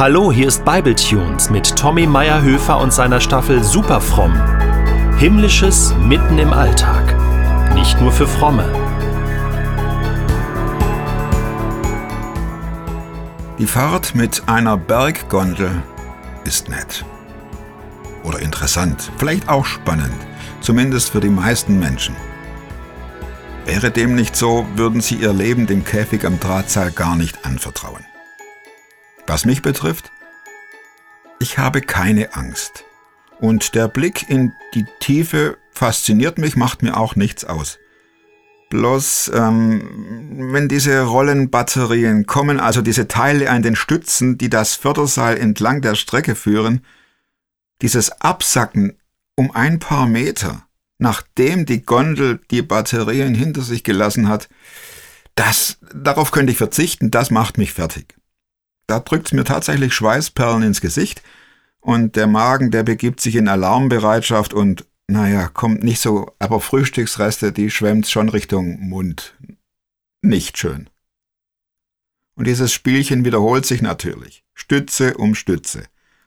Hallo, hier ist Bibletunes mit Tommy Meyerhöfer und seiner Staffel Superfromm. Himmlisches mitten im Alltag. Nicht nur für Fromme. Die Fahrt mit einer Berggondel ist nett. Oder interessant, vielleicht auch spannend, zumindest für die meisten Menschen. Wäre dem nicht so, würden sie ihr Leben dem Käfig am Drahtseil gar nicht anvertrauen. Was mich betrifft, ich habe keine Angst. Und der Blick in die Tiefe fasziniert mich, macht mir auch nichts aus. Bloß, ähm, wenn diese Rollenbatterien kommen, also diese Teile an den Stützen, die das Förderseil entlang der Strecke führen, dieses Absacken um ein paar Meter, nachdem die Gondel die Batterien hinter sich gelassen hat, das, darauf könnte ich verzichten, das macht mich fertig. Da drückt's mir tatsächlich Schweißperlen ins Gesicht und der Magen, der begibt sich in Alarmbereitschaft und naja, kommt nicht so, aber Frühstücksreste, die schwemmt schon Richtung Mund. Nicht schön. Und dieses Spielchen wiederholt sich natürlich. Stütze um Stütze.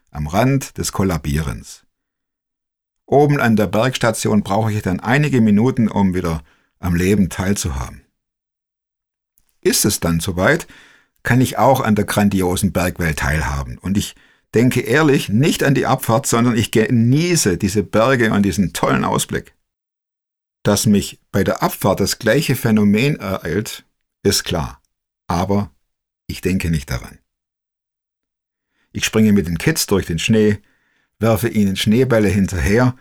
Am Rand des Kollabierens. Oben an der Bergstation brauche ich dann einige Minuten, um wieder am Leben teilzuhaben. Ist es dann soweit, kann ich auch an der grandiosen Bergwelt teilhaben. Und ich denke ehrlich nicht an die Abfahrt, sondern ich genieße diese Berge und diesen tollen Ausblick. Dass mich bei der Abfahrt das gleiche Phänomen ereilt, ist klar. Aber ich denke nicht daran. Ich springe mit den Kids durch den Schnee, werfe ihnen Schneebälle hinterher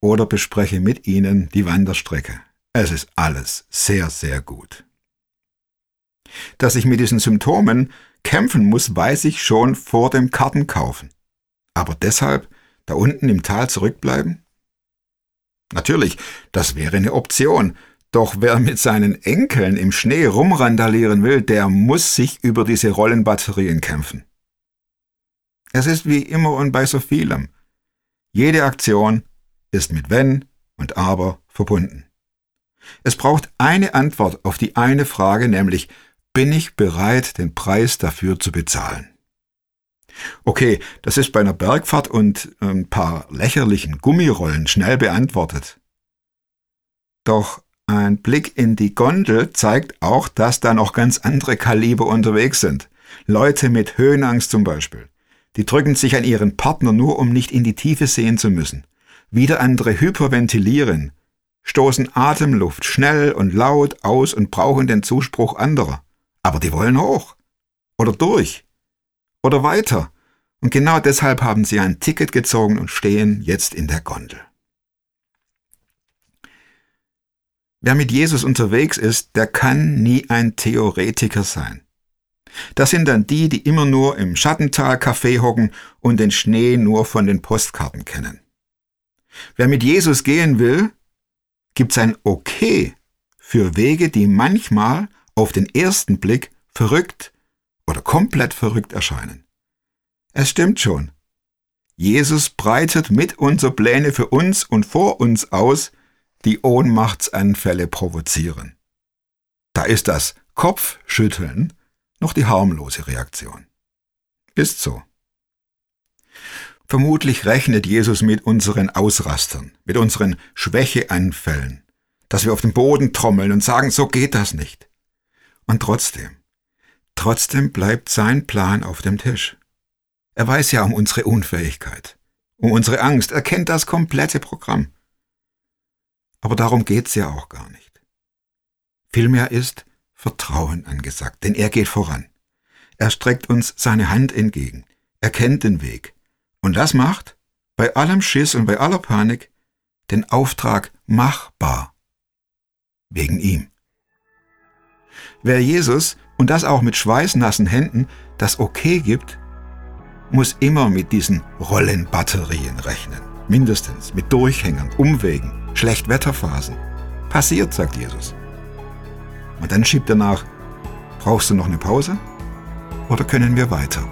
oder bespreche mit ihnen die Wanderstrecke. Es ist alles sehr, sehr gut. Dass ich mit diesen Symptomen kämpfen muss, weiß ich schon vor dem Kartenkaufen. Aber deshalb da unten im Tal zurückbleiben? Natürlich, das wäre eine Option. Doch wer mit seinen Enkeln im Schnee rumrandalieren will, der muss sich über diese Rollenbatterien kämpfen. Es ist wie immer und bei so vielem. Jede Aktion ist mit Wenn und Aber verbunden. Es braucht eine Antwort auf die eine Frage, nämlich bin ich bereit, den Preis dafür zu bezahlen. Okay, das ist bei einer Bergfahrt und ein paar lächerlichen Gummirollen schnell beantwortet. Doch ein Blick in die Gondel zeigt auch, dass da noch ganz andere Kaliber unterwegs sind. Leute mit Höhenangst zum Beispiel. Die drücken sich an ihren Partner nur, um nicht in die Tiefe sehen zu müssen. Wieder andere hyperventilieren, stoßen Atemluft schnell und laut aus und brauchen den Zuspruch anderer. Aber die wollen hoch. Oder durch. Oder weiter. Und genau deshalb haben sie ein Ticket gezogen und stehen jetzt in der Gondel. Wer mit Jesus unterwegs ist, der kann nie ein Theoretiker sein. Das sind dann die, die immer nur im Schattental Café hocken und den Schnee nur von den Postkarten kennen. Wer mit Jesus gehen will, gibt's ein Okay für Wege, die manchmal auf den ersten Blick verrückt oder komplett verrückt erscheinen. Es stimmt schon. Jesus breitet mit unsere Pläne für uns und vor uns aus, die Ohnmachtsanfälle provozieren. Da ist das Kopfschütteln noch die harmlose Reaktion. Ist so. Vermutlich rechnet Jesus mit unseren Ausrastern, mit unseren Schwächeanfällen, dass wir auf den Boden trommeln und sagen, so geht das nicht. Und trotzdem, trotzdem bleibt sein Plan auf dem Tisch. Er weiß ja um unsere Unfähigkeit, um unsere Angst, er kennt das komplette Programm. Aber darum geht's ja auch gar nicht. Vielmehr ist Vertrauen angesagt, denn er geht voran. Er streckt uns seine Hand entgegen. Er kennt den Weg. Und das macht, bei allem Schiss und bei aller Panik, den Auftrag machbar. Wegen ihm. Wer Jesus, und das auch mit schweißnassen Händen, das Okay gibt, muss immer mit diesen Rollenbatterien rechnen. Mindestens mit Durchhängern, Umwegen, Schlechtwetterphasen. Passiert, sagt Jesus. Und dann schiebt er nach, brauchst du noch eine Pause? Oder können wir weiter?